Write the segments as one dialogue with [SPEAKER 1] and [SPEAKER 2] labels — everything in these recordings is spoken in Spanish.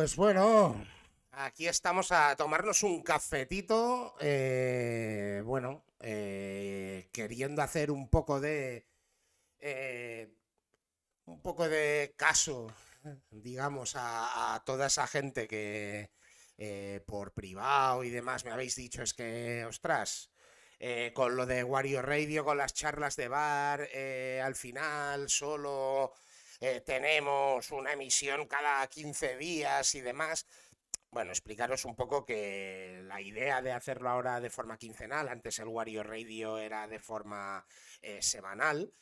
[SPEAKER 1] Pues bueno, aquí estamos a tomarnos un cafetito. eh, bueno, eh, queriendo hacer un poco de. eh, un poco de caso, digamos, a, toda esa gente que por privado y demás me habéis dicho es que, ostras, con lo de Wario Radio, con las charlas de bar, al final solo eh, tenemos una emisión cada 15 días y demás. Bueno, explicaros un poco que la idea de hacerlo ahora de forma quincenal, antes el Wario Radio era de forma eh, semanal,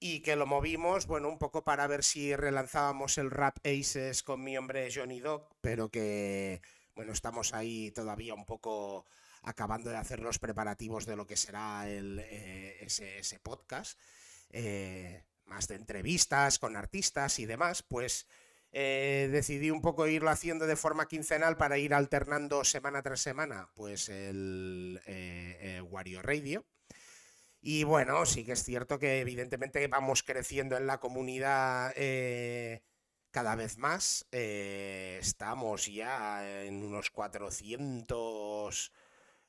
[SPEAKER 1] y que lo movimos, bueno, un poco para ver si relanzábamos el Rap Aces con mi hombre Johnny Dog, pero que, bueno, estamos ahí todavía un poco acabando de hacer los preparativos de lo que será el, eh, ese, podcast, más de entrevistas con artistas y demás, pues eh, decidí un poco irlo haciendo de forma quincenal para ir alternando semana tras semana, pues el eh, eh, Wario Radio. Y bueno, sí que es cierto que evidentemente vamos creciendo en la comunidad eh, cada vez más. estamos ya en unos 400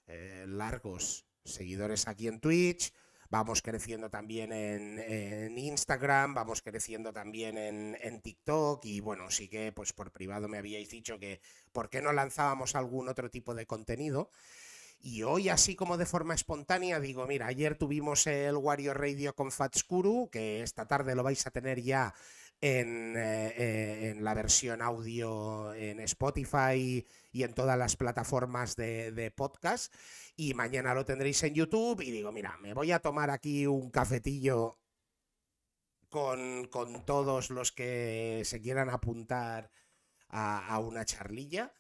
[SPEAKER 1] eh, largos seguidores aquí en Twitch. Vamos creciendo también en, en Instagram, vamos creciendo también en, en TikTok y bueno, sí que pues por privado me habíais dicho que por qué no lanzábamos algún otro tipo de contenido. Y hoy, así como de forma espontánea, digo, mira, ayer tuvimos el Wario Radio con Fatskuru, que esta tarde lo vais a tener ya en, eh, eh, en la versión audio en Spotify y en todas las plataformas de, de podcast. Y mañana lo tendréis en YouTube. Y digo, mira, me voy a tomar aquí un cafetillo con, con todos los que se quieran apuntar a, a una charlilla.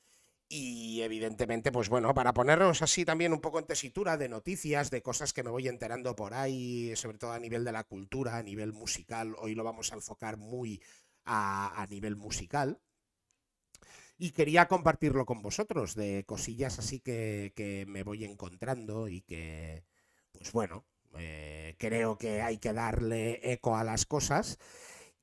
[SPEAKER 1] Y evidentemente, pues bueno, para ponernos así también un poco en tesitura de noticias, de cosas que me voy enterando por ahí, sobre todo a nivel de la cultura, a nivel musical, hoy lo vamos a enfocar muy a, a nivel musical. Y quería compartirlo con vosotros, de cosillas así que, que me voy encontrando y que, pues bueno, eh, creo que hay que darle eco a las cosas.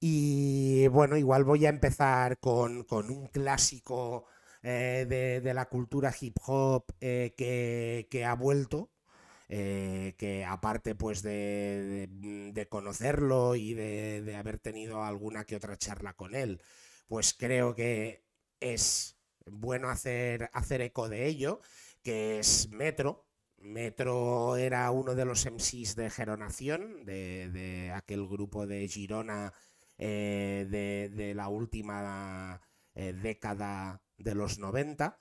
[SPEAKER 1] Y bueno, igual voy a empezar con, con un clásico eh, de, de la cultura hip hop eh, que, que ha vuelto, eh, que aparte pues de, de- conocerlo y de, haber tenido alguna que otra charla con él, pues creo que es bueno hacer, hacer eco de ello, que es Metro. Metro era uno de los MCs de Geronación, de, de aquel grupo de Girona de, de la última década de los 90,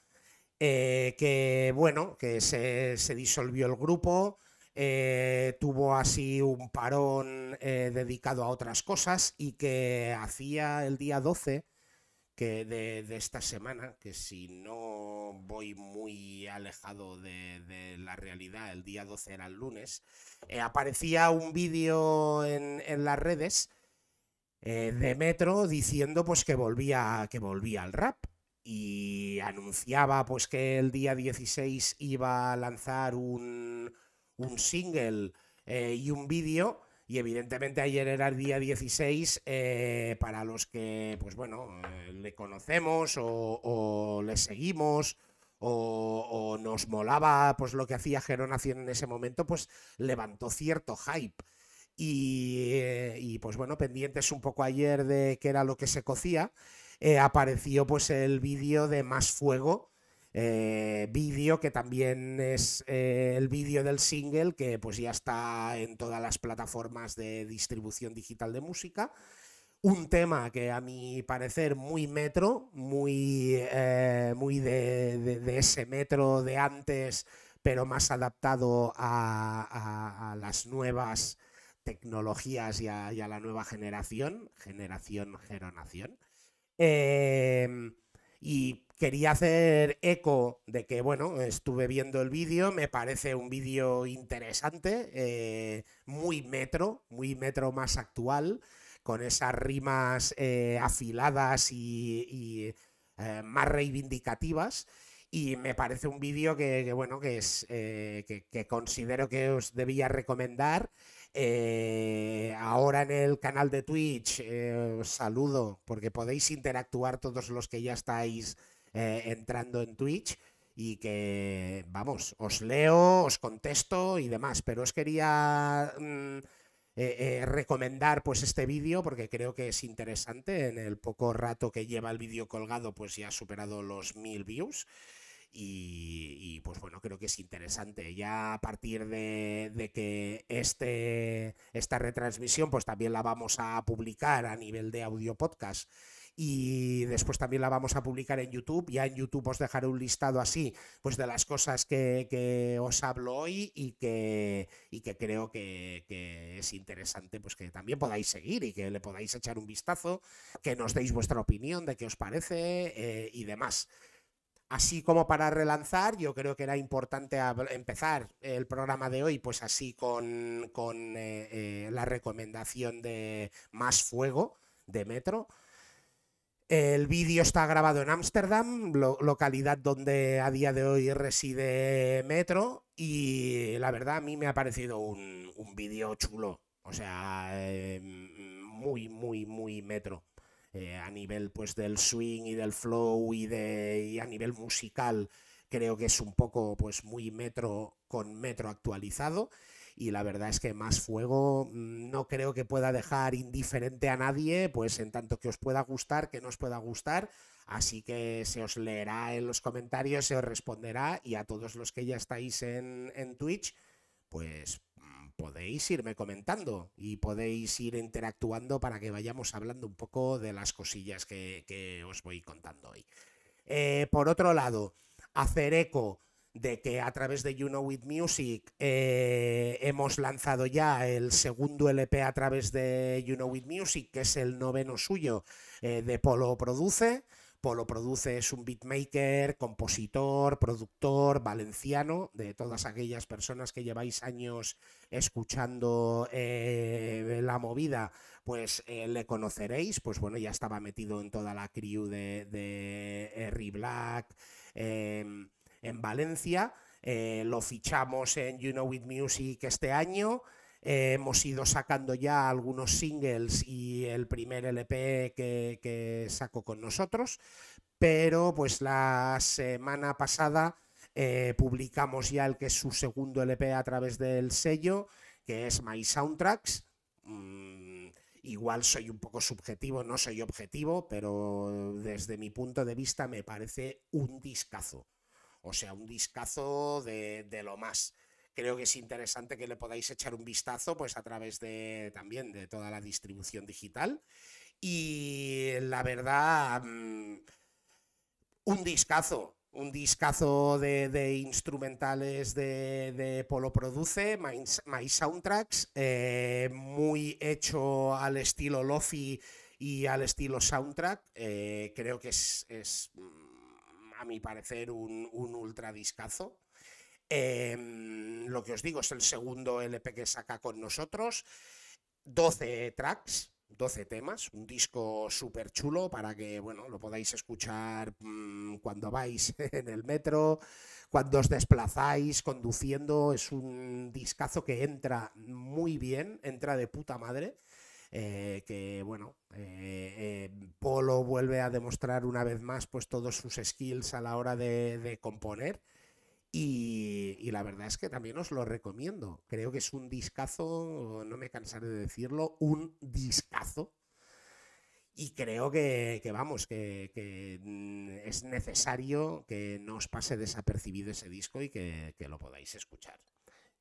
[SPEAKER 1] eh, que bueno, que se, se disolvió el grupo, eh, tuvo así un parón eh, dedicado a otras cosas y que hacía el día 12 que de, de esta semana, que si no voy muy alejado de, de la realidad, el día 12 era el lunes, aparecía un vídeo en, en las redes de Metro diciendo pues que volvía, que volvía al rap y anunciaba pues que el día 16 iba a lanzar un, un single eh, y un vídeo y evidentemente ayer era el día 16 eh, para los que pues bueno eh, le conocemos o, le seguimos o, nos molaba pues lo que hacía Geronación en ese momento pues levantó cierto hype. Y, y, pues bueno, pendientes un poco ayer de qué era lo que se cocía, eh, apareció pues el vídeo de Más Fuego, eh, vídeo que también es eh, el vídeo del single que pues ya está en todas las plataformas de distribución digital de música. Un tema que a mi parecer muy metro, muy, muy de, de- ese metro de antes, pero más adaptado a, a- a las nuevas tecnologías y a, y a la nueva generación, generación, geronación. Em, y quería hacer eco de que, bueno, estuve viendo el vídeo, me parece un vídeo interesante, eh, muy metro, muy metro más actual, con esas rimas eh, afiladas y, y, eh, más reivindicativas. y me parece un vídeo que, bueno, que, es, que, que, considero que os debía recomendar. Ahora en el canal de Twitch os saludo porque podéis interactuar todos los que ya estáis entrando en Twitch y que, vamos, os leo, os contesto y demás, pero os quería mm, eh, eh, recomendar pues este vídeo porque creo que es interesante, en el poco rato que lleva el vídeo colgado pues ya ha superado los mil views. Y, pues bueno, creo que es interesante. Ya a partir de, de, que este, esta retransmisión, pues también la vamos a publicar a nivel de audio podcast y después también la vamos a publicar en YouTube. Ya en YouTube os dejaré un listado así, pues de las cosas que, os hablo hoy y que, y que creo que, es interesante, pues que también podáis seguir y que le podáis echar un vistazo, que nos deis vuestra opinión de qué os parece eh, y demás. Así como para relanzar, yo creo que era importante empezar el programa de hoy, pues así con, eh, eh, la recomendación de Más Fuego de Metro. El vídeo está grabado en Ámsterdam, localidad donde a día de hoy reside Metro, y la verdad a mí me ha parecido un, vídeo chulo, o sea, eh, muy, muy, muy Metro. Eh, a nivel pues del swing y del flow y, de, y a nivel musical creo que es un poco pues muy Metro con Metro actualizado. Y la verdad es que Más Fuego mm, no creo que pueda dejar indiferente a nadie, pues en tanto que os pueda gustar, que no os pueda gustar, así que se os leerá en los comentarios, se os responderá y a todos los que ya estáis en, Twitch, pues podéis irme comentando y podéis ir interactuando para que vayamos hablando un poco de las cosillas que, os voy contando hoy. Eh, por otro lado, hacer eco de que a través de You Know It Music eh, hemos lanzado ya el segundo LP a través de You Know It Music, que es el noveno suyo eh, de Polo Produce. Polo Produce es un beatmaker, compositor, productor valenciano, de todas aquellas personas que lleváis años escuchando eh, la movida, pues le conoceréis. Pues bueno, ya estaba metido en toda la crew de, de Black. Em, en Valencia. Eh, lo fichamos en You Know It Music este año. Hemos ido sacando ya algunos singles y el primer LP que, que sacó con nosotros. Pero pues la semana pasada eh, publicamos ya el que es su segundo LP a través del sello, que es My Soundtracks. Mm, igual soy un poco subjetivo, no soy objetivo, pero desde mi punto de vista me parece un discazo. O sea, un discazo de, lo más. Creo que es interesante que le podáis echar un vistazo pues a través de también de toda la distribución digital. Y la verdad, mm, un discazo, un discazo de, instrumentales de, Polo Produce, My, Soundtracks, eh, muy hecho al estilo Lofi y al estilo soundtrack. Eh, creo que es, es mm, a mi parecer, un, un ultra discazo. Em, lo que os digo es el segundo LP que saca con nosotros. 12 tracks, 12 temas, un disco súper chulo para que bueno, lo podáis escuchar mm, cuando vais en el metro, cuando os desplazáis conduciendo. Es un discazo que entra muy bien, entra de puta madre. Eh, que bueno, eh, eh, Polo vuelve a demostrar una vez más pues todos sus skills a la hora de, componer. Y, la verdad es que también os lo recomiendo. Creo que es un discazo, no me cansaré de decirlo, un discazo. Y creo que, vamos, que, mm, es necesario que no os pase desapercibido ese disco y que, lo podáis escuchar.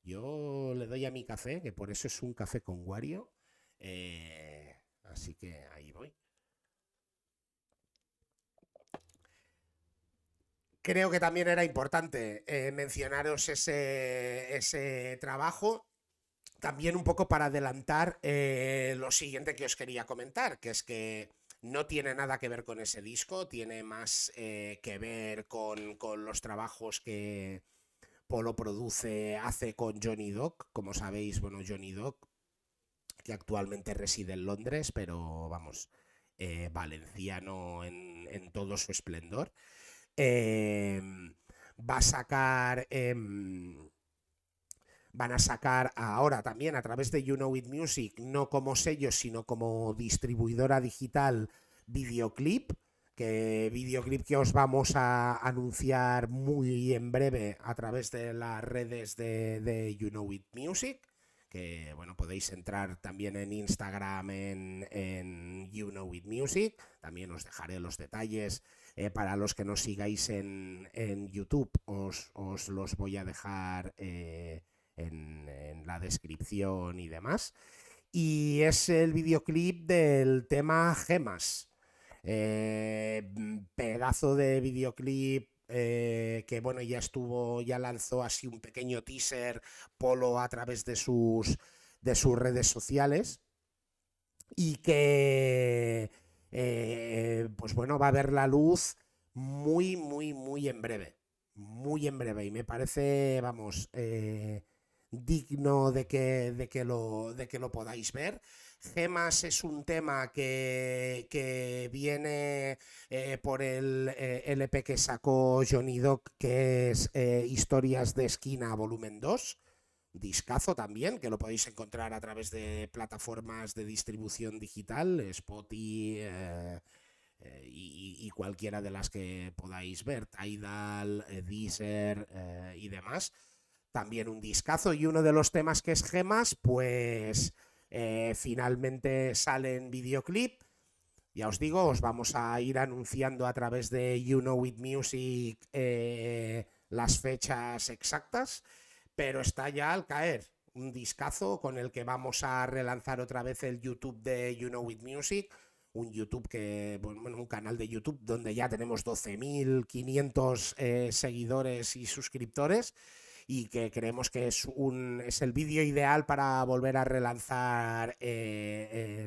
[SPEAKER 1] Yo le doy a mi café, que por eso es un café con Wario. Eh, así que ahí voy. Creo que también era importante eh, mencionaros ese, ese, trabajo, también un poco para adelantar eh, lo siguiente que os quería comentar, que es que no tiene nada que ver con ese disco, tiene más que ver con, con, los trabajos que Polo produce, hace con Johnny Doc. Como sabéis, bueno, Johnny Doc que actualmente reside en Londres, pero vamos, eh, valenciano en, todo su esplendor. Em, va a sacar... Em, van a sacar ahora también a través de You Know It Music, no como sello, sino como distribuidora digital videoclip, que videoclip que os vamos a anunciar muy en breve a través de las redes de, You Know It Music que bueno, podéis entrar también en Instagram en, You Know It Music, también os dejaré los detalles eh, para los que nos sigáis en, YouTube, os, los voy a dejar eh, en, la descripción y demás. Y es el videoclip del tema Gemas. Eh, pedazo de videoclip que bueno, ya estuvo, ya lanzó así un pequeño teaser Polo a través de sus, de sus redes sociales y que eh, pues bueno, va a ver la luz muy, muy, muy en breve, muy en breve y me parece, vamos, eh, digno de que, de que, lo, de que lo podáis ver. Gemas es un tema que, viene eh, por el LP que sacó Johnny Doc, que es Historias de Esquina Volumen 2. Discazo también, que lo podéis encontrar a través de plataformas de distribución digital, Spotify y, y, cualquiera de las que podáis ver, Tidal, Deezer y demás. También un discazo y uno de los temas que es Gemas, pues eh, finalmente sale en videoclip. Ya os digo, os vamos a ir anunciando a través de You Know It Music eh, las fechas exactas, pero está ya al caer un discazo con el que vamos a relanzar otra vez el YouTube de You Know It Music, un YouTube que, bueno, un canal de YouTube donde ya tenemos 12.500 eh, seguidores y suscriptores y que creemos que es, un, es el vídeo ideal para volver a relanzar eh, eh,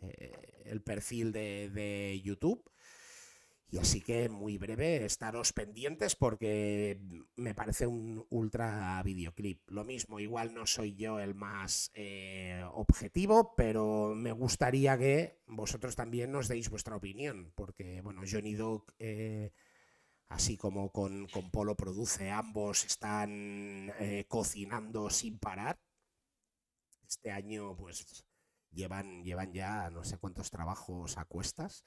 [SPEAKER 1] eh, el perfil de, YouTube. Y así que muy breve, estaros pendientes porque me parece un ultra videoclip. Lo mismo, igual no soy yo el más objetivo, pero me gustaría que vosotros también nos deis vuestra opinión, porque bueno, Johnny Dog así como con, Polo produce, ambos están eh, cocinando sin parar. Este año, pues, llevan, llevan ya no sé cuántos trabajos a cuestas.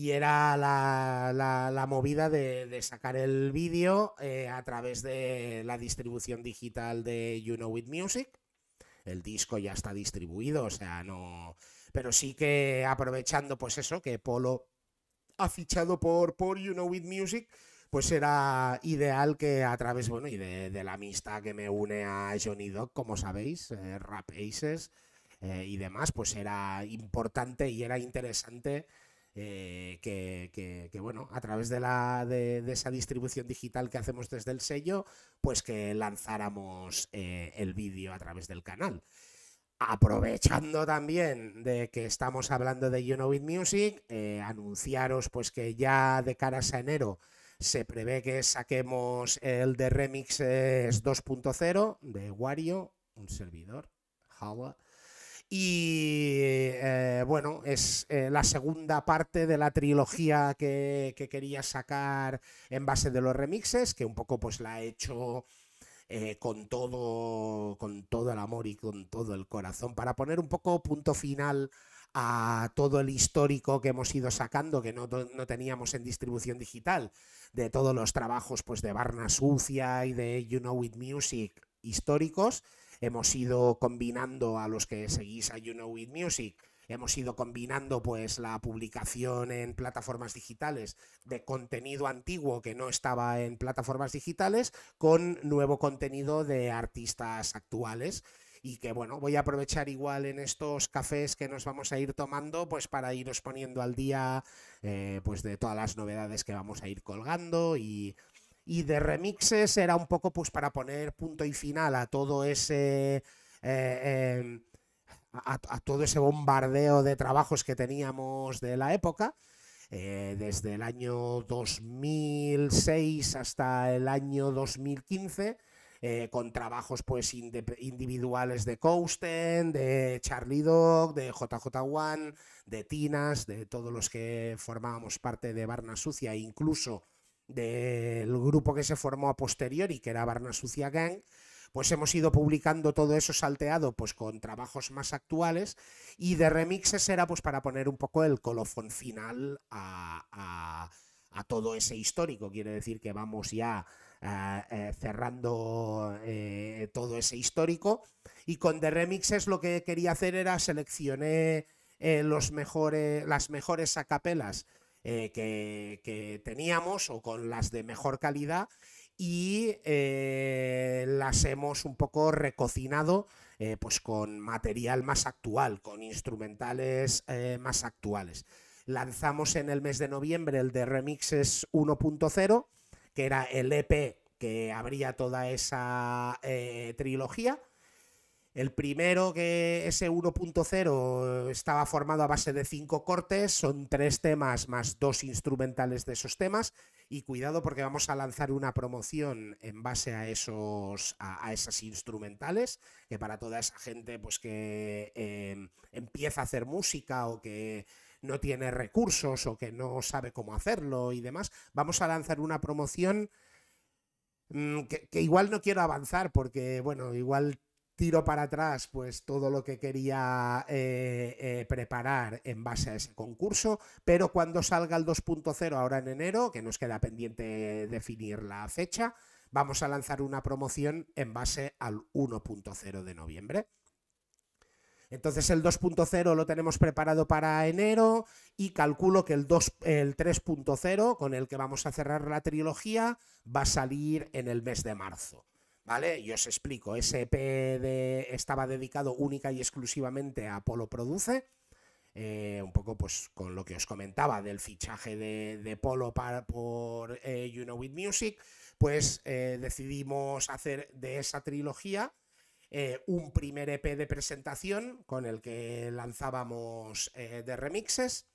[SPEAKER 1] Y era la, movida de, sacar el vídeo eh, a través de la distribución digital de You Know It Music. El disco ya está distribuido, o sea, no. Pero sí que aprovechando, pues eso, que Polo ha fichado por, por You Know It Music, pues era ideal que a través, bueno, y de, la amistad que me une a Johnny Dog, como sabéis, eh, eh, y demás, pues era importante y era interesante eh, que, bueno, a través de, la, de, esa distribución digital que hacemos desde el sello, pues que lanzáramos el vídeo a través del canal. Aprovechando también de que estamos hablando de You Know It Music, anunciaros pues que ya de caras a enero se prevé que saquemos el de Remixes 2.0 de Wario, un servidor, Java. Y eh, bueno, es eh, la segunda parte de la trilogía que, quería sacar en base de los remixes, que un poco pues la he hecho eh, con todo, con todo el amor y con todo el corazón, para poner un poco punto final a todo el histórico que hemos ido sacando, que no, teníamos en distribución digital, de todos los trabajos pues, de Barna Sucia y de You Know It Music históricos. Hemos ido combinando a los que seguís a You Know It Music, hemos ido combinando pues la publicación en plataformas digitales de contenido antiguo que no estaba en plataformas digitales con nuevo contenido de artistas actuales. Y que bueno, voy a aprovechar igual en estos cafés que nos vamos a ir tomando, pues para iros poniendo al día eh, pues de todas las novedades que vamos a ir colgando y, de remixes era un poco pues para poner punto y final a todo ese eh, em, a, todo ese bombardeo de trabajos que teníamos de la época. Eh, desde el año 2006 hasta el año 2015 eh, con trabajos pues individuales de Coasten, de Charlie Dog, de JJ1, de Tinas, de todos los que formábamos parte de Barna Sucia, incluso del grupo que se formó a posteriori, que era Barna Sucia Gang, pues hemos ido publicando todo eso salteado pues con trabajos más actuales y de remixes era pues para poner un poco el colofón final a, todo ese histórico. Quiere decir que vamos ya eh, eh, cerrando eh, todo ese histórico y con The Remixes lo que quería hacer era seleccionar mejores, las mejores acapelas que, que teníamos o con las de mejor calidad y eh, las hemos un poco recocinado eh, pues con material más actual, con instrumentales eh, más actuales. Lanzamos en el mes de noviembre el de Remixes 1.0, que era el EP que abría toda esa trilogía. El primero, que ese 1.0, estaba formado a base de cinco cortes, son tres temas más dos instrumentales de esos temas. Y cuidado porque vamos a lanzar una promoción en base a esos a, esas instrumentales, que para toda esa gente pues que em, empieza a hacer música o que no tiene recursos o que no sabe cómo hacerlo y demás, vamos a lanzar una promoción mm, que, que, igual no quiero avanzar porque, bueno, igual tiro para atrás pues todo lo que quería eh, eh, preparar en base a ese concurso, pero cuando salga el 2.0 ahora en enero, que nos queda pendiente definir la fecha, vamos a lanzar una promoción en base al 1.0 de noviembre. Entonces el 2.0 lo tenemos preparado para enero y calculo que el, el 3.0, con el que vamos a cerrar la trilogía, va a salir en el mes de marzo. ¿Vale? Y os explico, ese EP estaba dedicado única y exclusivamente a Polo Produce, eh, un poco pues con lo que os comentaba del fichaje de, Polo para, por eh, You Know With Music, pues eh, decidimos hacer de esa trilogía un primer EP de presentación con el que lanzábamos de remixes.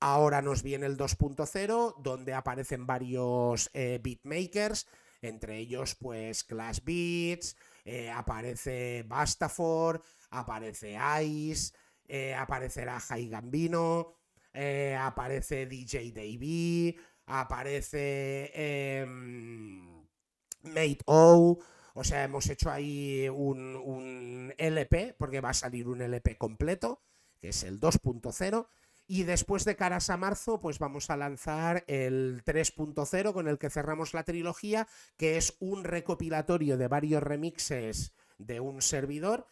[SPEAKER 1] Ahora nos viene el 2.0, donde aparecen varios beatmakers, entre ellos pues Clash Beats, eh, aparece Bastafor, aparece Ice, eh, aparecerá Jai Gambino, eh, aparece DJ Davey, aparece em, Mate O. O sea, hemos hecho ahí un, un LP, porque va a salir un LP completo, que es el 2.0 y después de caras a marzo, pues vamos a lanzar el 3.0 con el que cerramos la trilogía, que es un recopilatorio de varios remixes de un servidor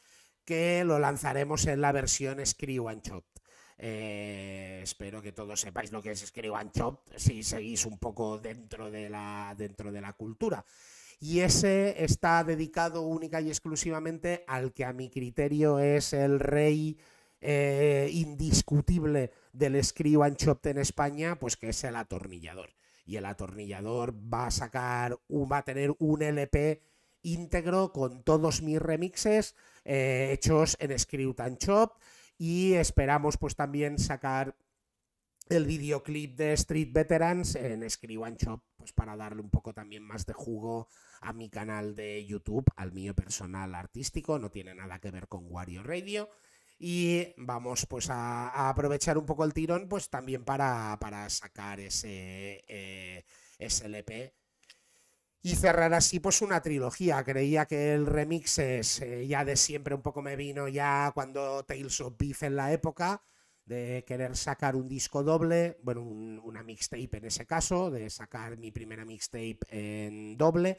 [SPEAKER 1] que lo lanzaremos en la versión Screw and Chop. Eh, espero que todos sepáis lo que es Screw and Chop si seguís un poco dentro de la, dentro de la cultura. Y ese está dedicado única y exclusivamente al que a mi criterio es el rey eh, indiscutible del Screw and en España, pues que es el atornillador. Y el atornillador va a sacar, va a tener un LP íntegro con todos mis remixes eh, hechos en Screw and Chop y esperamos pues también sacar el videoclip de Street Veterans en Screw and pues para darle un poco también más de jugo a mi canal de YouTube, al mío personal artístico, no tiene nada que ver con Wario Radio y vamos pues a, aprovechar un poco el tirón pues también para, sacar ese, eh, LP y cerrar así pues una trilogía. Creía que el remix es eh, ya de siempre un poco me vino ya cuando Tales of Beef en la época de querer sacar un disco doble, bueno, una mixtape en ese caso, de sacar mi primera mixtape en doble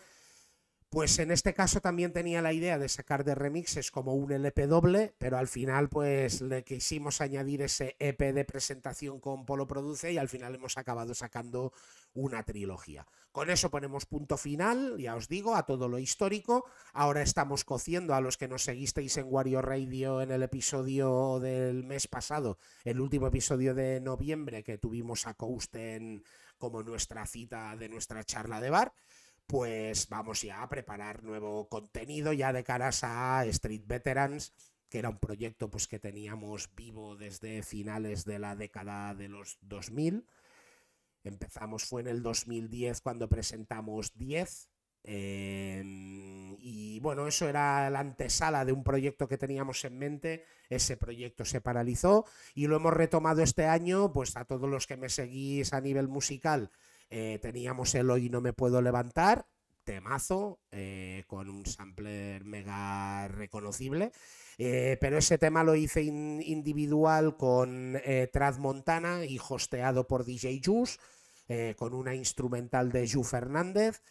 [SPEAKER 1] pues en este caso también tenía la idea de sacar de remixes como un LP doble, pero al final pues le quisimos añadir ese EP de presentación con Polo Produce y al final hemos acabado sacando una trilogía. Con eso ponemos punto final, ya os digo, a todo lo histórico. Ahora estamos cociendo a los que nos seguisteis en Wario Radio en el episodio del mes pasado, el último episodio de noviembre que tuvimos a Cousten como nuestra cita de nuestra charla de bar pues vamos ya a preparar nuevo contenido ya de caras a Street Veterans, que era un proyecto pues, que teníamos vivo desde finales de la década de los 2000. Empezamos, fue en el 2010 cuando presentamos 10. Em, y bueno, eso era la antesala de un proyecto que teníamos en mente. Ese proyecto se paralizó y lo hemos retomado este año, pues a todos los que me seguís a nivel musical Eh, teníamos el Hoy no me puedo levantar, temazo, eh, con un sampler mega reconocible. Eh, pero ese tema lo hice individual con Trad Montana y hosteado por DJ Juice, con una instrumental de Ju Fernández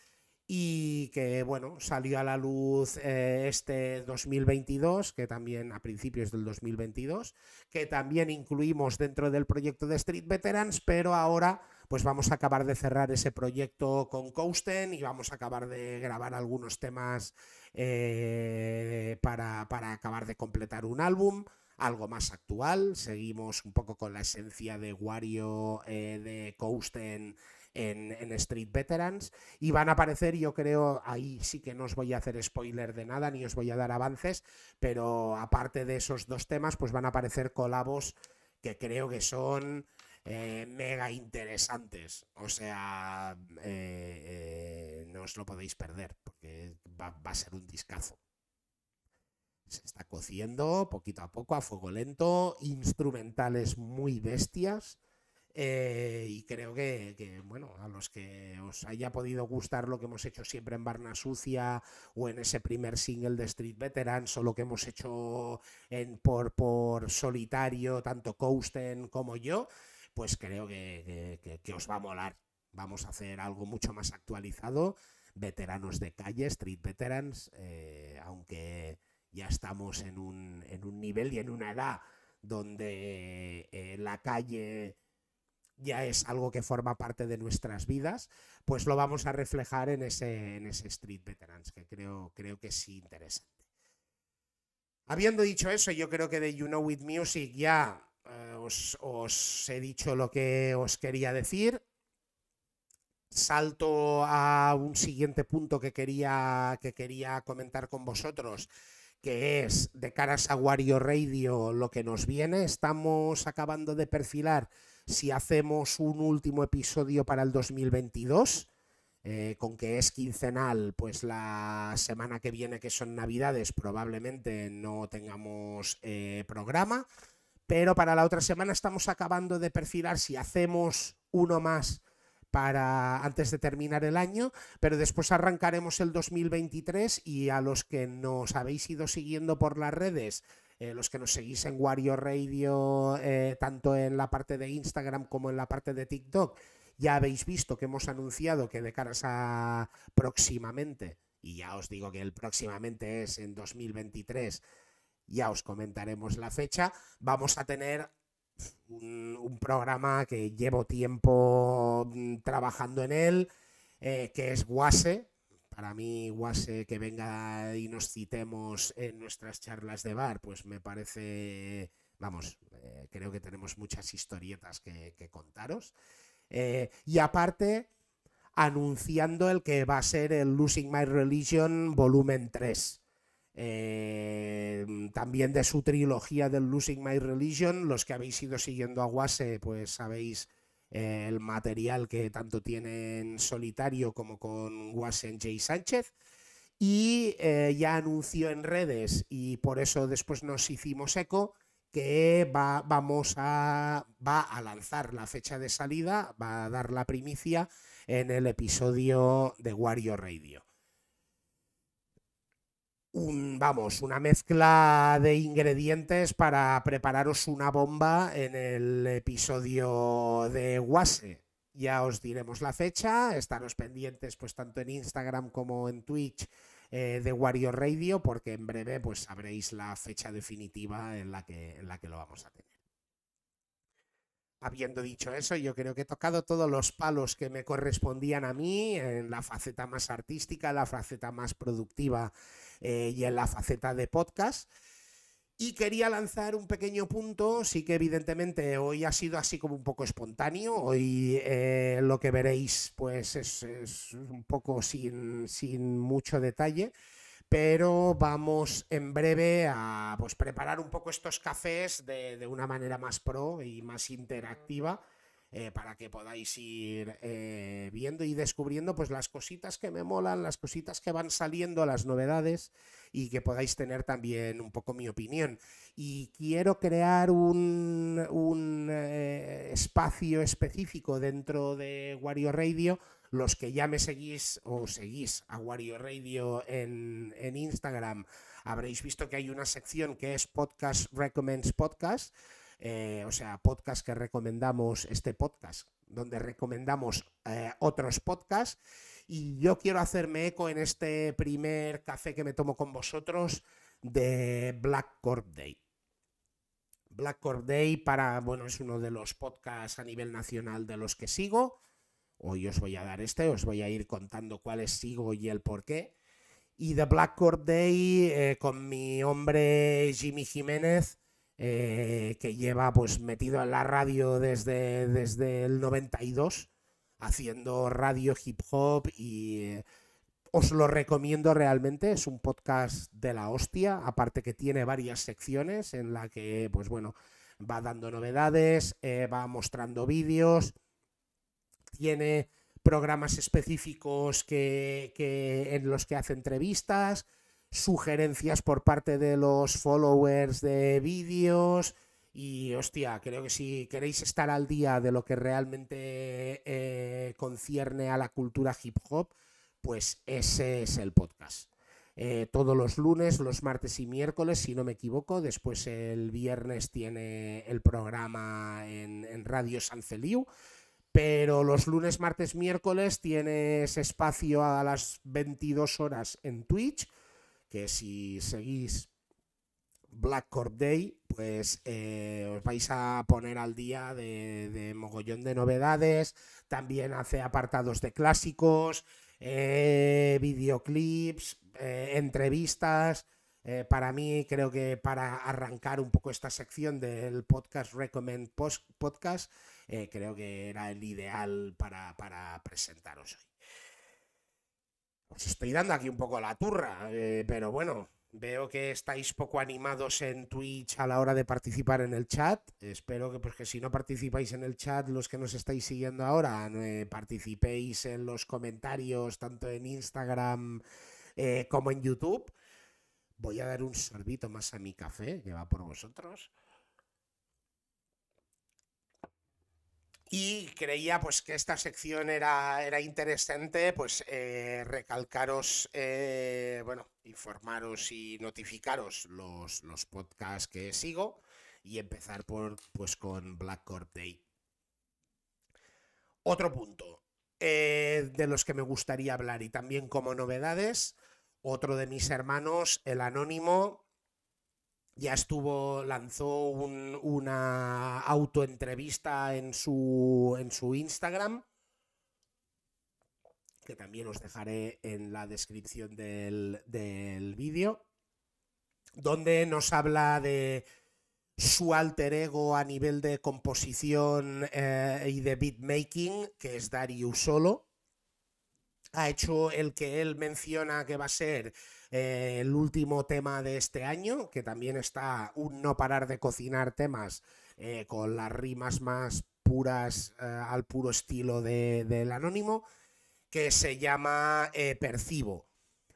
[SPEAKER 1] y que bueno, salió a la luz eh, este 2022, que también a principios del 2022, que también incluimos dentro del proyecto de Street Veterans, pero ahora pues vamos a acabar de cerrar ese proyecto con Coasten y vamos a acabar de grabar algunos temas eh, para, para acabar de completar un álbum algo más actual. Seguimos un poco con la esencia de Wario, eh, de Coasten en, Street Veterans y van a aparecer, yo creo, ahí sí que no os voy a hacer spoiler de nada ni os voy a dar avances, pero aparte de esos dos temas, pues van a aparecer colabos que creo que son eh, mega interesantes. O sea, eh, eh, no os lo podéis perder porque va, a ser un discazo se está cociendo poquito a poco, a fuego lento, instrumentales muy bestias. Y creo que, bueno, a los que os haya podido gustar lo que hemos hecho siempre en Barna Sucia o en ese primer single de Street Veterans o lo que hemos hecho en, por, por solitario, tanto Coasten como yo, pues creo que, os va a molar. Vamos a hacer algo mucho más actualizado, veteranos de calle, Street Veterans, eh, aunque ya estamos en un, en un nivel y en una edad donde eh, la calle ya es algo que forma parte de nuestras vidas, pues lo vamos a reflejar en ese, en ese Street Veterans, que creo, creo que es interesante. Habiendo dicho eso, yo creo que de You Know With Music ya eh, os, os, he dicho lo que os quería decir. Salto a un siguiente punto que quería, que quería comentar con vosotros, que es de caras a Wario Radio lo que nos viene. Estamos acabando de perfilar si hacemos un último episodio para el 2022. Eh, con que es quincenal, pues la semana que viene, que son Navidades, probablemente no tengamos eh, programa. Pero para la otra semana estamos acabando de perfilar si hacemos uno más para antes de terminar el año, pero después arrancaremos el 2023 y a los que nos habéis ido siguiendo por las redes eh, los que nos seguís en Wario Radio, eh, tanto en la parte de Instagram como en la parte de TikTok, ya habéis visto que hemos anunciado que de caras a próximamente, y ya os digo que el próximamente es en 2023, ya os comentaremos la fecha, vamos a tener un, programa que llevo tiempo mm, trabajando en él, eh, que es Guase, para mí, Guase, que venga y nos citemos en nuestras charlas de bar, pues me parece, vamos, eh, creo que tenemos muchas historietas que, contaros. Eh, y aparte, anunciando el que va a ser el Losing My Religion volumen 3. Eh, también de su trilogía del Losing My Religion, los que habéis ido siguiendo a Guase, pues sabéis el material que tanto tiene en solitario como con Wasen J. Sánchez. Y eh, ya anunció en redes, y por eso después nos hicimos eco, que va, vamos a, va a lanzar la fecha de salida, va a dar la primicia en el episodio de Wario Radio un, vamos, una mezcla de ingredientes para prepararos una bomba en el episodio de Wase. Ya os diremos la fecha, estaros pendientes pues tanto en Instagram como en Twitch eh, de Wario Radio, porque en breve pues sabréis la fecha definitiva en la que, en la que lo vamos a tener. Habiendo dicho eso, yo creo que he tocado todos los palos que me correspondían a mí en la faceta más artística, la faceta más productiva eh, y en la faceta de podcast. Y quería lanzar un pequeño punto, sí que evidentemente hoy ha sido así como un poco espontáneo, hoy eh, lo que veréis pues es, un poco sin, sin, mucho detalle, pero vamos en breve a pues, preparar un poco estos cafés de, de una manera más pro y más interactiva. Eh, para que podáis ir viendo y descubriendo pues las cositas que me molan, las cositas que van saliendo, las novedades y que podáis tener también un poco mi opinión. Y quiero crear un, un eh, espacio específico dentro de Wario Radio. Los que ya me seguís o seguís a Wario Radio en, en Instagram, habréis visto que hay una sección que es Podcast Recommends Podcast eh, o sea, podcast que recomendamos, este podcast, donde recomendamos eh, otros podcasts. Y yo quiero hacerme eco en este primer café que me tomo con vosotros de Black Corp Day. Black Corp Day para, bueno, es uno de los podcasts a nivel nacional de los que sigo. Hoy os voy a dar este, os voy a ir contando cuáles sigo y el por qué. Y de Black Corp Day eh, con mi hombre Jimmy Jiménez eh, que lleva pues metido en la radio desde, desde el 92, haciendo radio hip hop y eh, os lo recomiendo realmente, es un podcast de la hostia, aparte que tiene varias secciones en la que pues bueno, va dando novedades, va mostrando vídeos, tiene programas específicos que, que, en los que hace entrevistas, sugerencias por parte de los followers de vídeos. Y hostia, creo que si queréis estar al día de lo que realmente eh, concierne a la cultura hip hop, pues ese es el podcast. Eh, todos los lunes, los martes y miércoles, si no me equivoco. Después el viernes tiene el programa en, en Radio San Feliu. Pero los lunes, martes, miércoles tienes espacio a las 22 horas en Twitch que si seguís Black Corp Day, pues eh, os vais a poner al día de, mogollón de novedades. También hace apartados de clásicos, eh, videoclips, eh, entrevistas. para mí, creo que para arrancar un poco esta sección del podcast Recommend Podcast, creo que era el ideal para, para presentaros hoy. Os estoy dando aquí un poco la turra, eh, pero bueno, veo que estáis poco animados en Twitch a la hora de participar en el chat. Espero que, pues, que si no participáis en el chat, los que nos estáis siguiendo ahora, eh, participéis en los comentarios, tanto en Instagram eh, como en YouTube. Voy a dar un sorbito más a mi café, que va por vosotros. Y creía pues que esta sección era, era interesante, pues eh, recalcaros, eh, bueno, informaros y notificaros los, los podcasts que sigo y empezar por, pues, con Black Corp Day. Otro punto eh, de los que me gustaría hablar y también como novedades, otro de mis hermanos, el anónimo, ya estuvo, lanzó una autoentrevista en su, en su Instagram, que también os dejaré en la descripción del, del vídeo, donde nos habla de su alter ego a nivel de composición eh, y de beatmaking, que es Darius Solo. Ha hecho el que él menciona que va a ser eh, el último tema de este año, que también está un no parar de cocinar temas eh, con las rimas más puras eh, al puro estilo del anónimo, que se llama Percibo.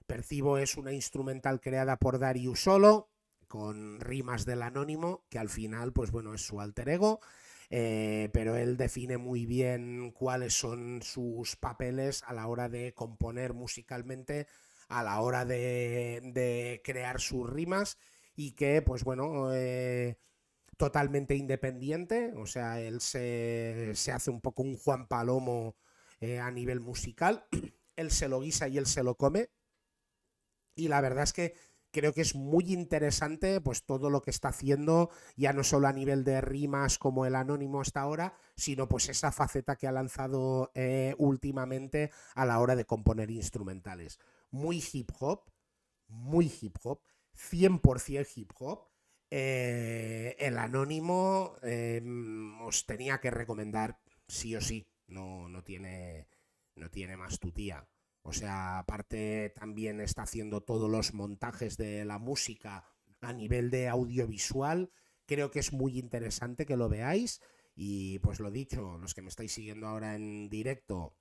[SPEAKER 1] Percibo es una instrumental creada por Darius Solo, con rimas del anónimo, que al final, pues bueno, es su alter ego. pero él define muy bien cuáles son sus papeles a la hora de componer musicalmente a la hora de, crear sus rimas y que, pues bueno, eh, totalmente independiente, o sea, él se, hace un poco un Juan Palomo eh, a nivel musical, él se lo guisa y él se lo come, y la verdad es que creo que es muy interesante pues todo lo que está haciendo, ya no solo a nivel de rimas como el anónimo hasta ahora, sino pues esa faceta que ha lanzado eh, últimamente a la hora de componer instrumentales muy hip hop, muy hip hop, 100% hip hop. Eh, el anónimo em, os tenía que recomendar sí o sí, no, no, tiene, no tiene más tu tía. O sea, aparte también está haciendo todos los montajes de la música a nivel de audiovisual. Creo que es muy interesante que lo veáis. Y pues lo dicho, los que me estáis siguiendo ahora en directo,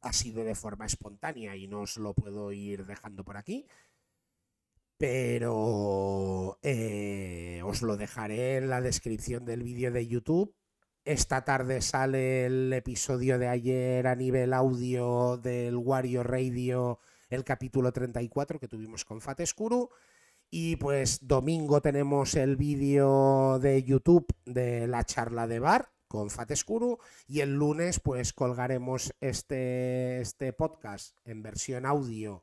[SPEAKER 1] ha sido de forma espontánea y no os lo puedo ir dejando por aquí. Pero eh, os lo dejaré en la descripción del vídeo de YouTube. Esta tarde sale el episodio de ayer a nivel audio del Wario Radio, el capítulo 34 que tuvimos con Fatescuru. Y pues domingo tenemos el vídeo de YouTube de la charla de bar con Fatescuru y el lunes pues colgaremos este, este podcast en versión audio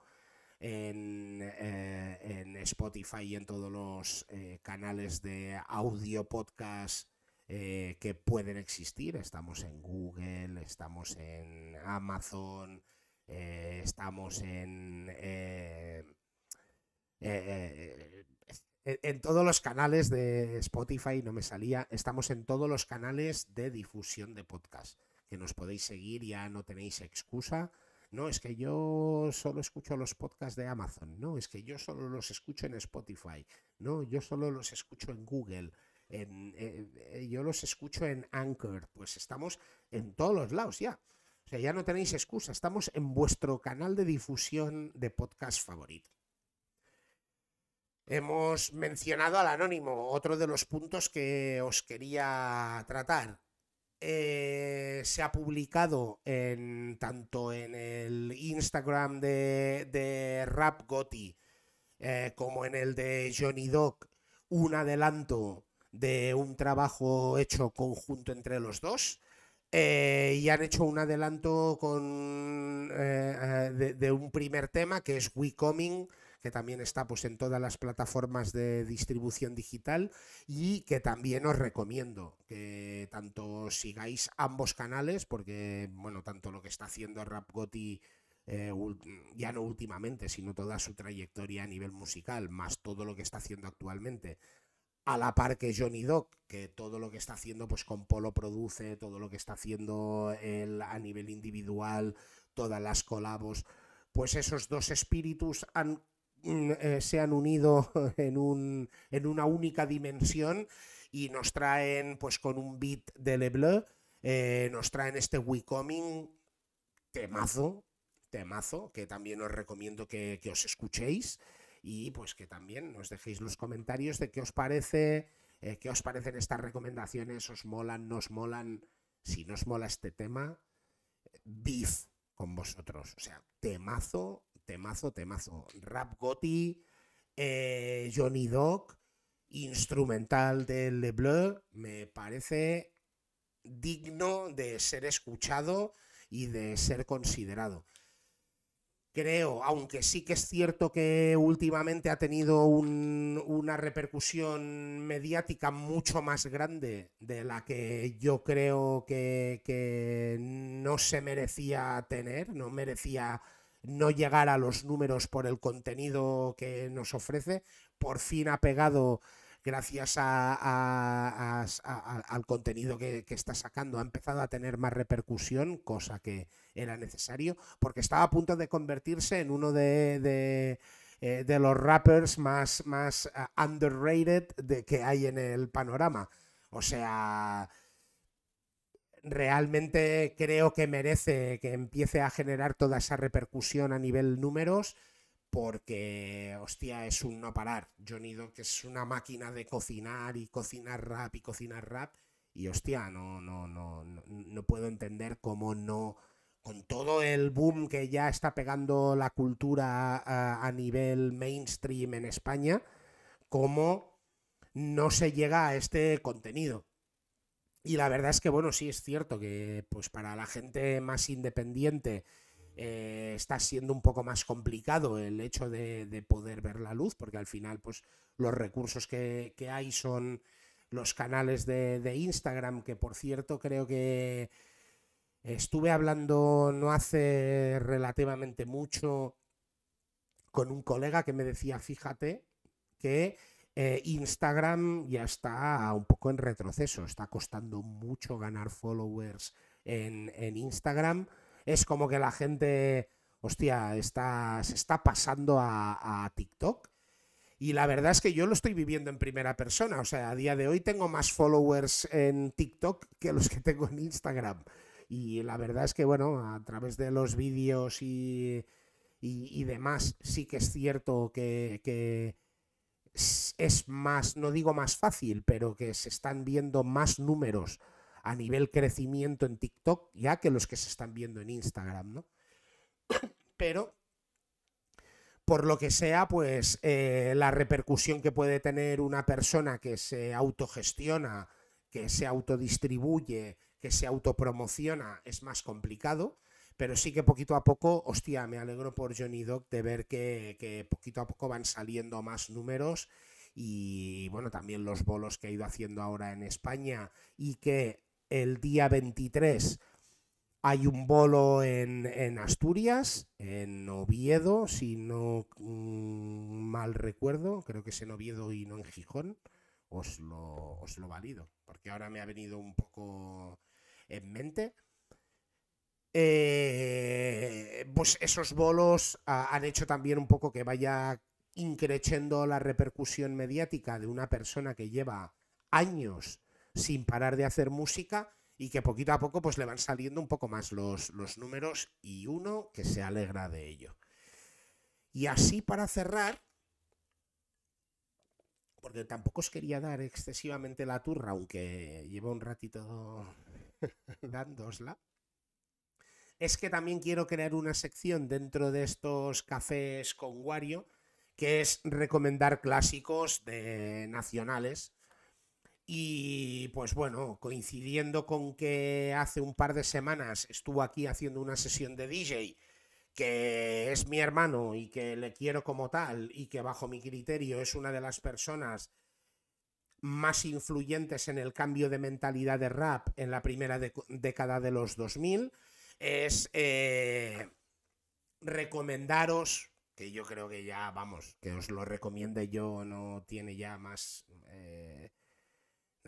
[SPEAKER 1] en, eh, Spotify y en todos los eh, canales de audio podcast eh, que pueden existir. Estamos en Google, estamos en Amazon, estamos en en todos los canales de Spotify, no me salía, estamos en todos los canales de difusión de podcast, que nos podéis seguir, ya no tenéis excusa. No, es que yo solo escucho los podcasts de Amazon, no, es que yo solo los escucho en Spotify, no, yo solo los escucho en Google, eh, eh, yo los escucho en Anchor, pues estamos en todos los lados ya. O sea, ya no tenéis excusa, estamos en vuestro canal de difusión de podcast favorito. Hemos mencionado al anónimo, otro de los puntos que os quería tratar. Eh, se ha publicado en, tanto en el Instagram de, de Rap Gotti eh, como en el de Johnny Doc un adelanto de un trabajo hecho conjunto entre los dos. Eh, y han hecho un adelanto con, de, de, un primer tema que es We Coming que también está pues, en todas las plataformas de distribución digital y que también os recomiendo que tanto sigáis ambos canales, porque bueno, tanto lo que está haciendo Rap Gotti eh, ya no últimamente, sino toda su trayectoria a nivel musical, más todo lo que está haciendo actualmente, a la par que Johnny Doc, que todo lo que está haciendo pues con Polo produce, todo lo que está haciendo él a nivel individual, todas las colabos, pues esos dos espíritus han eh, se han unido en, un, en una única dimensión y nos traen, pues con un beat de Le eh, nos traen este We Coming temazo, temazo, que también os recomiendo que, os escuchéis y pues que también nos dejéis los comentarios de qué os parece, eh, qué os parecen estas recomendaciones, os molan, nos molan, si nos mola este tema, beef con vosotros, o sea, temazo temazo, temazo. Rap Gotti, eh, Johnny Dog, instrumental de Le Bleu, me parece digno de ser escuchado y de ser considerado. Creo, aunque sí que es cierto que últimamente ha tenido una repercusión mediática mucho más grande de la que yo creo que no se merecía tener, no merecía no llegar a los números por el contenido que nos ofrece. Por fin ha pegado, gracias al contenido que, está sacando, ha empezado a tener más repercusión, cosa que era necesario, porque estaba a punto de convertirse en uno de, eh, los rappers más, más uh, underrated de, que hay en el panorama. O sea, realmente creo que merece que empiece a generar toda esa repercusión a nivel números porque, hostia, es un no parar. Johnny que es una máquina de cocinar y cocinar rap y cocinar rap y, hostia, no, no, no, no, puedo entender cómo no, con todo el boom que ya está pegando la cultura a, a nivel mainstream en España, cómo no se llega a este contenido. Y la verdad es que, bueno, sí es cierto que pues para la gente más independiente eh, está siendo un poco más complicado el hecho de, poder ver la luz, porque al final, pues, los recursos que, hay son los canales de, de, Instagram, que por cierto creo que estuve hablando no hace relativamente mucho con un colega que me decía, fíjate, que eh, Instagram ya está un poco en retroceso, está costando mucho ganar followers en, Instagram. Es como que la gente, hostia, está, se está pasando a, TikTok. Y la verdad es que yo lo estoy viviendo en primera persona. O sea, a día de hoy tengo más followers en TikTok que los que tengo en Instagram. Y la verdad es que, bueno, a través de los vídeos y, y, demás, sí que es cierto que es más, no digo más fácil, pero que se están viendo más números a nivel crecimiento en TikTok ya que los que se están viendo en Instagram, ¿no? Pero por lo que sea, pues eh, la repercusión que puede tener una persona que se autogestiona, que se autodistribuye, que se autopromociona, es más complicado. Pero sí que poquito a poco, hostia, me alegro por Johnny Dog de ver que, que poquito a poco van saliendo más números y bueno, también los bolos que ha ido haciendo ahora en España y que el día 23 hay un bolo en, Asturias, en Oviedo, si no mm, mal recuerdo, creo que es en Oviedo y no en Gijón, os lo, os lo valido, porque ahora me ha venido un poco en mente. Eh, pues esos bolos han hecho también un poco que vaya increciendo la repercusión mediática de una persona que lleva años sin parar de hacer música y que poquito a poco pues le van saliendo un poco más los, los números y uno que se alegra de ello. Y así para cerrar, porque tampoco os quería dar excesivamente la turra, aunque llevo un ratito dándosla, es que también quiero crear una sección dentro de estos cafés con Wario, que es recomendar clásicos de nacionales. Y pues bueno, coincidiendo con que hace un par de semanas estuvo aquí haciendo una sesión de DJ, que es mi hermano y que le quiero como tal y que bajo mi criterio es una de las personas más influyentes en el cambio de mentalidad de rap en la primera década de los 2000, es eh, recomendaros, que yo creo que ya, vamos, que os lo recomiende yo, no tiene ya más... Eh,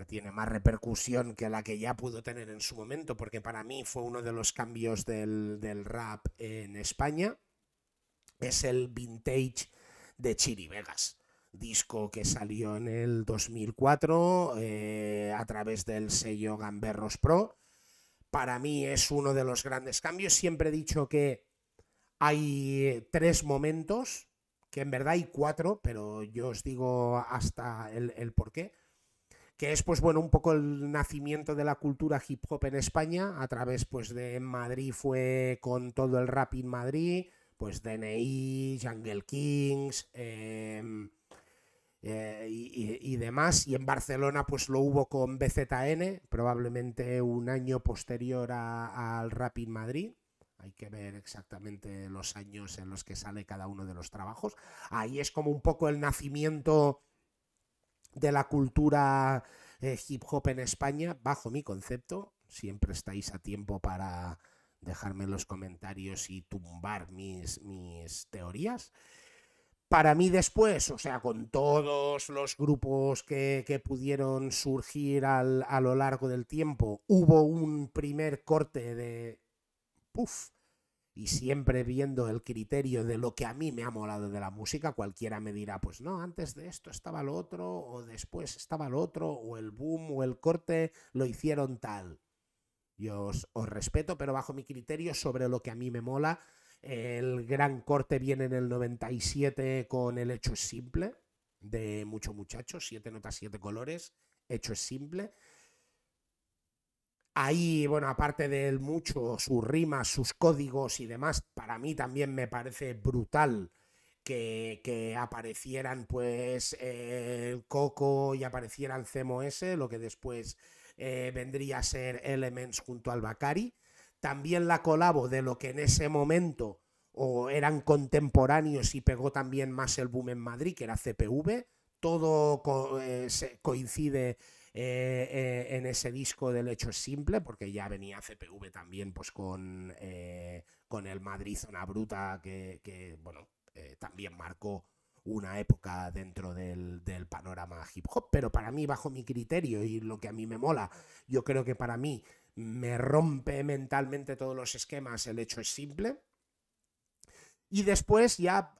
[SPEAKER 1] tiene más repercusión que la que ya pudo tener en su momento, porque para mí fue uno de los cambios del, rap en España. Es el vintage de Chiri Vegas, disco que salió en el 2004 eh, a través del sello Gamberros Pro. Para mí es uno de los grandes cambios. Siempre he dicho que hay tres momentos, que en verdad hay cuatro, pero yo os digo hasta el, el por qué que es pues bueno un poco el nacimiento de la cultura hip hop en España. A través pues de Madrid fue con todo el rap en Madrid pues DNI, Jungle Kings em, eh, y, demás. Y en Barcelona pues lo hubo con BZN probablemente un año posterior al rap in Madrid hay que ver exactamente los años en los que sale cada uno de los trabajos ahí es como un poco el nacimiento de la cultura eh, hip hop en España, bajo mi concepto. Siempre estáis a tiempo para dejarme los comentarios y tumbar mis, mis teorías. Para mí después, o sea, con todos los grupos que, pudieron surgir a lo largo del tiempo, hubo un primer corte de... Y siempre viendo el criterio de lo que a mí me ha molado de la música, cualquiera me dirá, pues no, antes de esto estaba lo otro, o después estaba lo otro, o el boom o el corte lo hicieron tal. Yo os, respeto, pero bajo mi criterio sobre lo que a mí me mola, el gran corte viene en el 97 con el hecho es simple, de mucho muchacho, siete notas, siete colores, hecho es simple. Ahí, bueno, aparte del mucho, sus rimas, sus códigos y demás, para mí también me parece brutal que, aparecieran pues el Coco y aparecieran CMOS, lo que después eh, vendría a ser Elements junto al Bacari. También la colabo de lo que en ese momento o eran contemporáneos y pegó también más el boom en Madrid, que era CPV. Todo eh, coincide eh, eh, en ese disco del hecho es simple, porque ya venía CPV también pues con, eh, con el Madrid Zona Bruta, que, bueno, también marcó una época dentro del, del, panorama hip hop, pero para mí, bajo mi criterio y lo que a mí me mola, yo creo que para mí me rompe mentalmente todos los esquemas, el hecho es simple. Y después, ya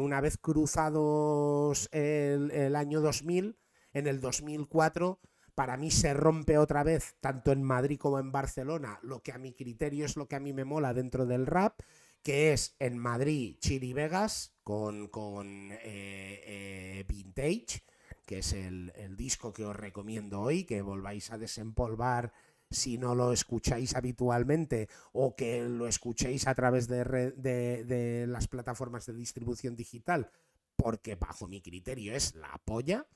[SPEAKER 1] una vez cruzados el, el año 2000, en el 2004 para mí se rompe otra vez, tanto en Madrid como en Barcelona, lo que a mi criterio es lo que a mí me mola dentro del rap, que es en Madrid Chiri Vegas con, con eh, eh, Vintage, que es el, disco que os recomiendo hoy, que volváis a desempolvar si no lo escucháis habitualmente o que lo escuchéis a través de, de las plataformas de distribución digital, porque bajo mi criterio es la polla.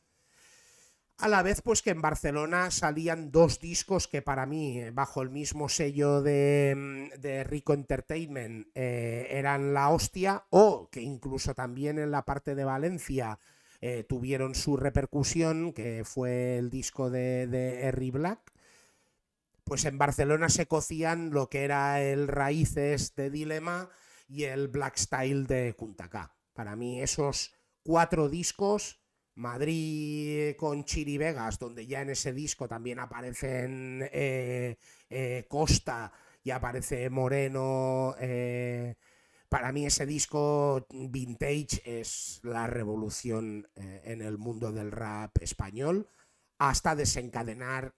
[SPEAKER 1] A la vez, pues que en Barcelona salían dos discos que para mí, eh, bajo el mismo sello de, mm, Rico Entertainment, eh, eran la hostia, o que incluso también en la parte de Valencia eh, tuvieron su repercusión, que fue el disco de, de Harry Black. Pues en Barcelona se cocían lo que era el Raíces de Dilema y el Black Style de Kuntaka. Para mí, esos cuatro discos Madrid con Chiri Vegas, donde ya en ese disco también aparecen eh, eh, Costa y aparece Moreno. Eh, para mí ese disco vintage es la revolución en el mundo del rap español, hasta desencadenar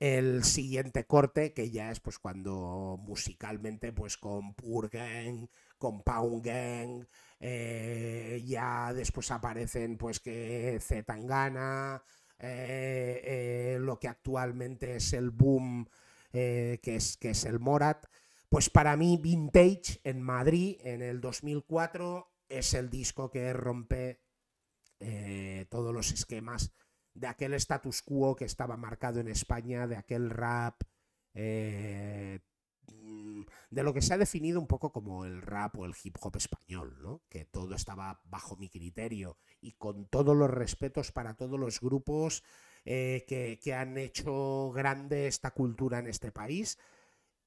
[SPEAKER 1] el siguiente corte, que ya es pues cuando musicalmente pues con Pur Gang, con Pound Gang, eh, ya después aparecen pues que Zetangana, eh, eh, lo que actualmente es el boom, que, es, que es el Morat. Pues para mí Vintage en Madrid en el 2004 es el disco que rompe todos los esquemas de aquel status quo que estaba marcado en España, de aquel rap de lo que se ha definido un poco como el rap o el hip hop español, ¿no? que todo estaba bajo mi criterio y con todos los respetos para todos los grupos eh, que, han hecho grande esta cultura en este país,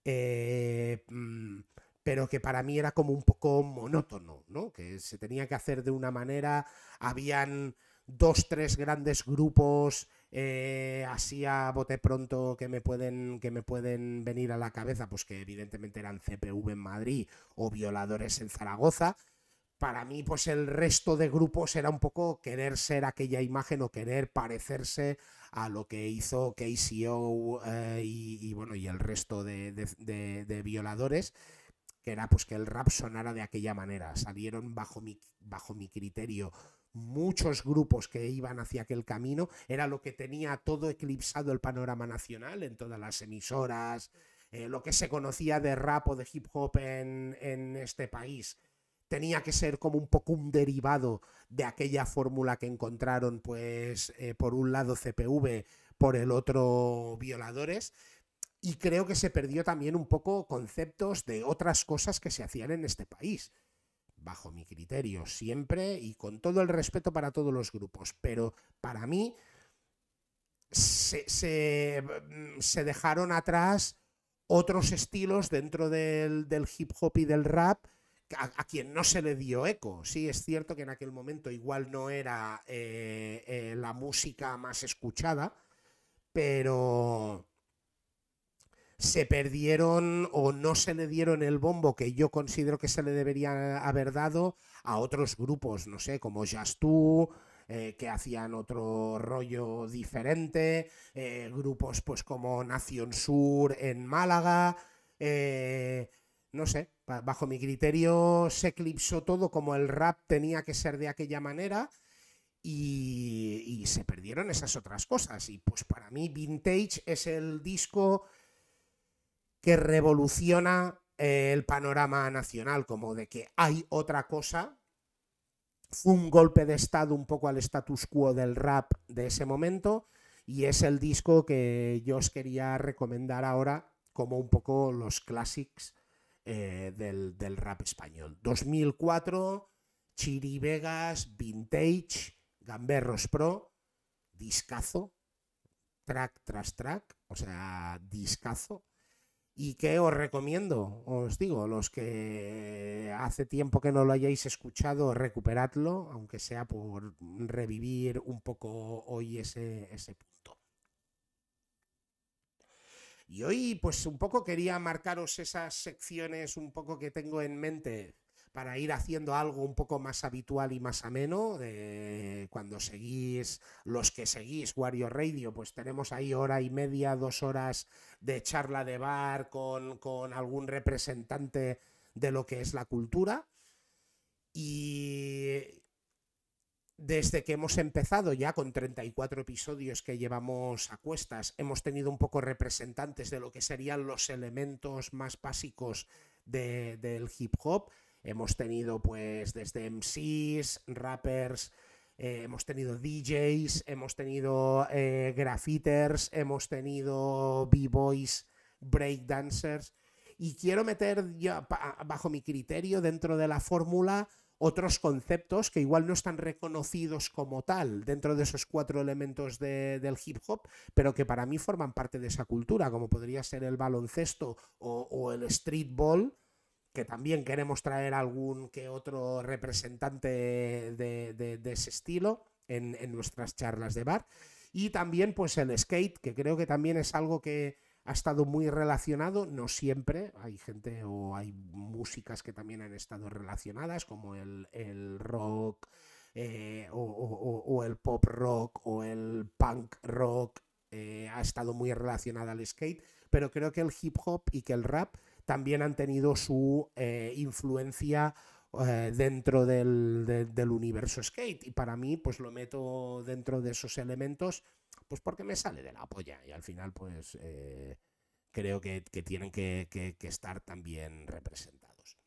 [SPEAKER 1] eh, mm, pero que para mí era como un poco monótono, ¿no? que se tenía que hacer de una manera, habían dos, tres grandes grupos eh, así a bote pronto que me pueden que me pueden venir a la cabeza, pues que evidentemente eran CPV en Madrid o violadores en Zaragoza. Para mí, pues el resto de grupos era un poco querer ser aquella imagen o querer parecerse a lo que hizo KCO eh, y, bueno, y el resto de, de, violadores que era pues que el rap sonara de aquella manera. Salieron bajo mi, bajo mi criterio muchos grupos que iban hacia aquel camino, era lo que tenía todo eclipsado el panorama nacional en todas las emisoras, eh, lo que se conocía de rap o de hip hop en, este país. Tenía que ser como un poco un derivado de aquella fórmula que encontraron, pues, eh, por un lado CPV, por el otro violadores. Y creo que se perdió también un poco conceptos de otras cosas que se hacían en este país bajo mi criterio, siempre y con todo el respeto para todos los grupos. Pero para mí se, mm, dejaron atrás otros estilos dentro del, hip hop y del rap a, quien no se le dio eco. Sí, es cierto que en aquel momento igual no era eh, eh, la música más escuchada, pero se perdieron o no se le dieron el bombo que yo considero que se le debería haber dado a otros grupos, no sé, como Just eh, que hacían otro rollo diferente, eh, grupos pues como Nación Sur en Málaga, eh, no sé, bajo mi criterio se eclipsó todo como el rap tenía que ser de aquella manera y, y se perdieron esas otras cosas. Y pues para mí Vintage es el disco que revoluciona eh, el panorama nacional, como de que hay otra cosa. Fue un golpe de estado un poco al status quo del rap de ese momento y es el disco que yo os quería recomendar ahora como un poco los clásicos eh, del, del, rap español. 2004, Chiri Vegas, Vintage, Gamberros Pro, discazo, track tras track, o sea, discazo. ¿Y qué os recomiendo? Os digo, los que hace tiempo que no lo hayáis escuchado, recuperadlo, aunque sea por revivir un poco hoy ese, ese punto. Y hoy, pues un poco quería marcaros esas secciones un poco que tengo en mente para ir haciendo algo un poco más habitual y más ameno. cuando seguís, los que seguís Wario Radio, pues tenemos ahí hora y media, dos horas de charla de bar con, con algún representante de lo que es la cultura. Y desde que hemos empezado ya con 34 episodios que llevamos a cuestas, hemos tenido un poco representantes de lo que serían los elementos más básicos del hip hop. Hemos tenido pues desde MCs, rappers, eh, hemos tenido DJs, hemos tenido eh, graffiters, hemos tenido b-boys, breakdancers. Y quiero meter ya bajo mi criterio dentro de la fórmula otros conceptos que igual no están reconocidos como tal dentro de esos cuatro elementos del hip hop, pero que para mí forman parte de esa cultura, como podría ser el baloncesto o, el streetball, que también queremos traer algún que otro representante de, ese estilo en, nuestras charlas de bar. Y también pues el skate, que creo que también es algo que ha estado muy relacionado, no siempre, hay gente o hay músicas que también han estado relacionadas, como el, rock eh, o, el pop rock o el punk rock, eh, ha estado muy relacionada al skate, pero creo que el hip hop y que el rap también han tenido su eh, influencia dentro del, del, universo skate y para mí pues lo meto dentro de esos elementos pues porque me sale de la polla y al final pues eh, creo que, tienen que, estar también representados.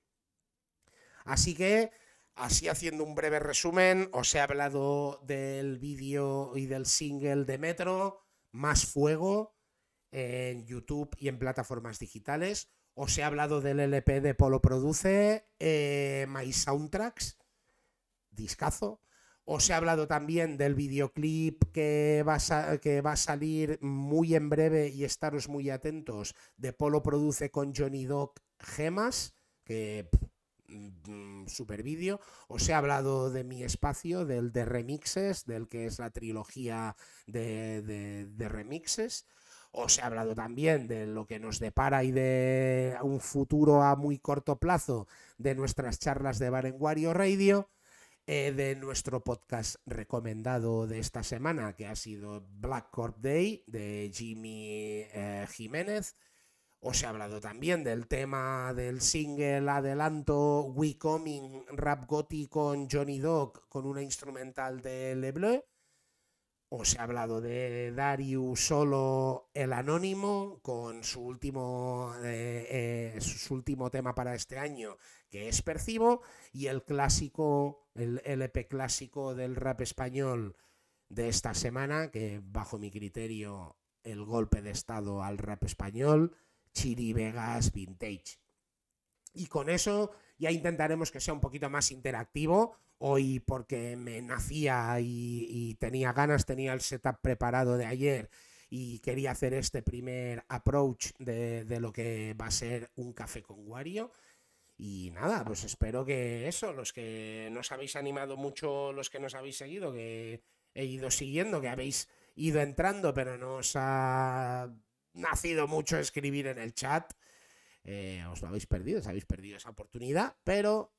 [SPEAKER 1] Así que, así haciendo un breve resumen, os he hablado del vídeo y del single de Metro, Más Fuego, en YouTube y en plataformas digitales. Os he hablado del LP de Polo Produce, eh, My Soundtracks, discazo. Os he hablado también del videoclip que va, a, que va a salir muy en breve y estaros muy atentos. De Polo produce con Johnny Doc Gemas, que mm, super vídeo. Os he hablado de mi espacio, del de remixes, del que es la trilogía de, de remixes. Os he hablado también de lo que nos depara y de un futuro a muy corto plazo de nuestras charlas de Bar en Wario Radio. Eh, de nuestro podcast recomendado de esta semana, que ha sido Black Corp Day de Jimmy eh, Jiménez. Os he hablado también del tema del single adelanto We Coming Rap Gotti con Johnny Dog con una instrumental de LeBleu. Os he hablado de Darius Solo el Anónimo con su último, eh, su último tema para este año, que es Percibo, y el clásico, el LP clásico del rap español de esta semana, que bajo mi criterio el golpe de estado al rap español, Chiri Vegas Vintage. Y con eso ya intentaremos que sea un poquito más interactivo. Hoy porque me nacía y, tenía ganas, tenía el setup preparado de ayer y quería hacer este primer approach de, lo que va a ser un café con Wario. Y nada, pues espero que eso, los que nos habéis animado mucho, los que nos habéis seguido, que he ido siguiendo, que habéis ido entrando, pero nos ha nacido mucho escribir en el chat. Eh, os lo habéis perdido, os habéis perdido esa oportunidad, pero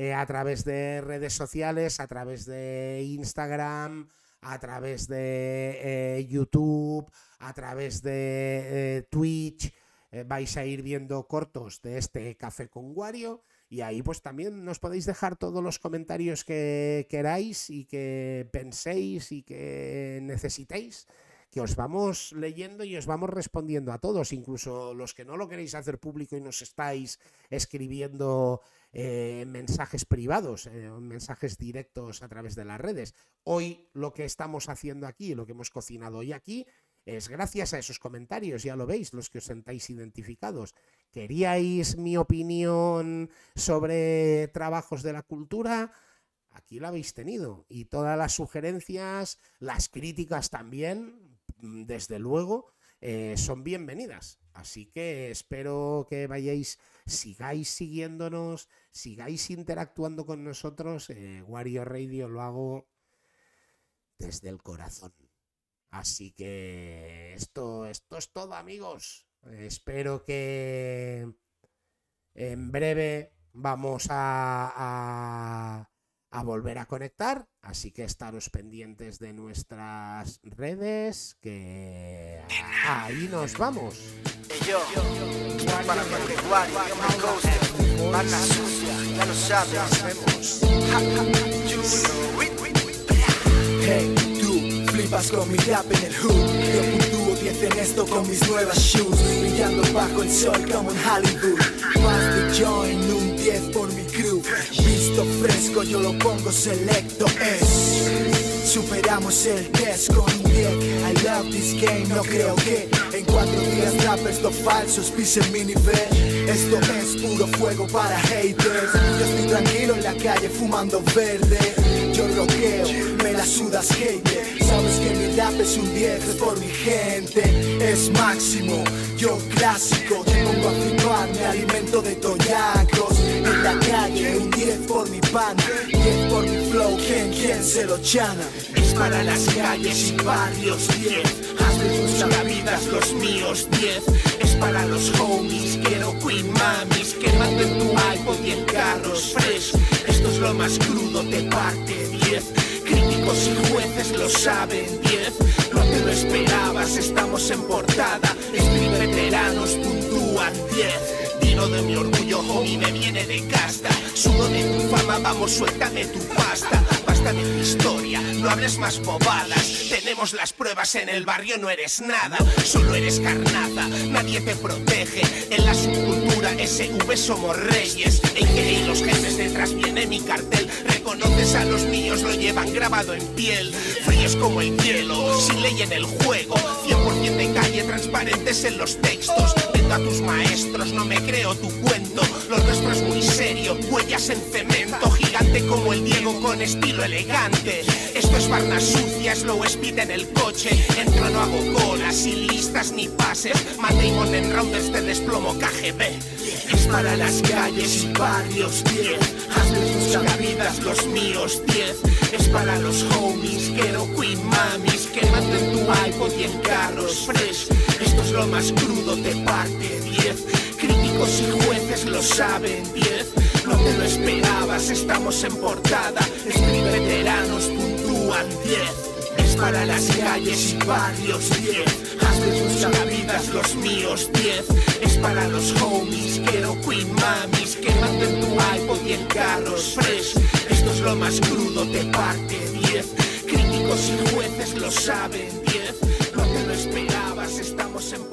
[SPEAKER 1] eh, a través de redes sociales, a través de Instagram, a través de eh, YouTube, a través de Twitch, eh, vais a ir viendo cortos de este café con Wario y ahí pues también nos podéis dejar todos los comentarios que queráis y que penséis y que necesitéis que os vamos leyendo y os vamos respondiendo a todos, incluso los que no lo queréis hacer público y nos estáis escribiendo eh, mensajes privados, eh, mensajes directos a través de las redes. Hoy lo que estamos haciendo aquí, lo que hemos cocinado hoy aquí, es gracias a esos comentarios, ya lo veis, los que os sentáis identificados. ¿Queríais mi opinión sobre trabajos de la cultura? Aquí la habéis tenido. Y todas las sugerencias, las críticas también, desde luego, eh, son bienvenidas. Así que espero que vayáis, sigáis siguiéndonos, sigáis interactuando con nosotros. Eh, Wario Radio lo hago desde el corazón. Así que esto, esto es todo, amigos. Espero que en breve
[SPEAKER 2] vamos a, a, volver a conectar, así que estaros pendientes de nuestras redes, que ahí nos vamos.
[SPEAKER 1] Hey, tú flipas con mi rap en el hood. Yo puntúo 10 en esto con mis nuevas shoes. Brillando bajo el sol como en Hollywood. Más de join, un 10 por mi crew. Visto fresco, yo lo pongo selecto. Es. Superamos el test con un 10. Love this game, no creo que en cuatro días rappers los falsos pisen mi nivel. Esto es puro fuego para haters. Yo estoy tranquilo en la calle fumando verde. Yo roqueo, la sudas hater. Sabes que mi rap es un 10 por mi gente. Es máximo, yo clásico. Te pongo a flipar, me alimento de toyacos. En la calle, un 10 por mi pan. 10 por mi flow, quien, se lo chana. Es para las calles y barrios 10. Hazle tus vidas los míos 10. Es para los homies, quiero queen mamis. Que manden tu iPod y en carros fresh. Esto es lo más crudo, te parte 10. Críticos y jueces lo saben 10. No te lo esperabas, estamos en portada. Street veteranos puntúan 10. Dino de mi orgullo, homie, me viene de casta. Sudo de tu fama, vamos, suéltame tu pasta. Basta de tu historia, no hables más bobadas. Tenemos las pruebas en el barrio, no eres nada. Solo eres carnaza, nadie te protege. En la subcultura SV somos reyes. En que los jefes detrás viene mi cartel. Reconoces a los míos, lo llevan grabado en piel. Fríos como el hielo, sin ley en el juego. 100% de calle, transparentes en los textos. Vendo a tus maestros, no me creo tu cuento. Lo nuestro es muy serio, huellas en cemento. Gigante como el Diego con estilo elegante. Esto es barna sucia, slow speed en el coche. Entro, no hago colas, sin listas ni pases. Matamon en rounders te desplomo KGB. Es para las calles y barrios 10. Hazle tus vidas los míos 10. Es para los homies, quiero queen mamis. Que manden tu iPod y en carros fresh. Esto es lo más crudo, te parte 10. Críticos y jueces lo saben 10. No te lo esperabas, estamos en portada. Street veteranos puntúan 10. Para las calles y barrios 10. Hazle tus vidas los míos 10. Es para los homies, quiero queen mamis. Que manden tu iPod y en carros fresh. Esto es lo más crudo, te parte 10. Críticos y jueces lo saben 10. No te lo esperabas, estamos en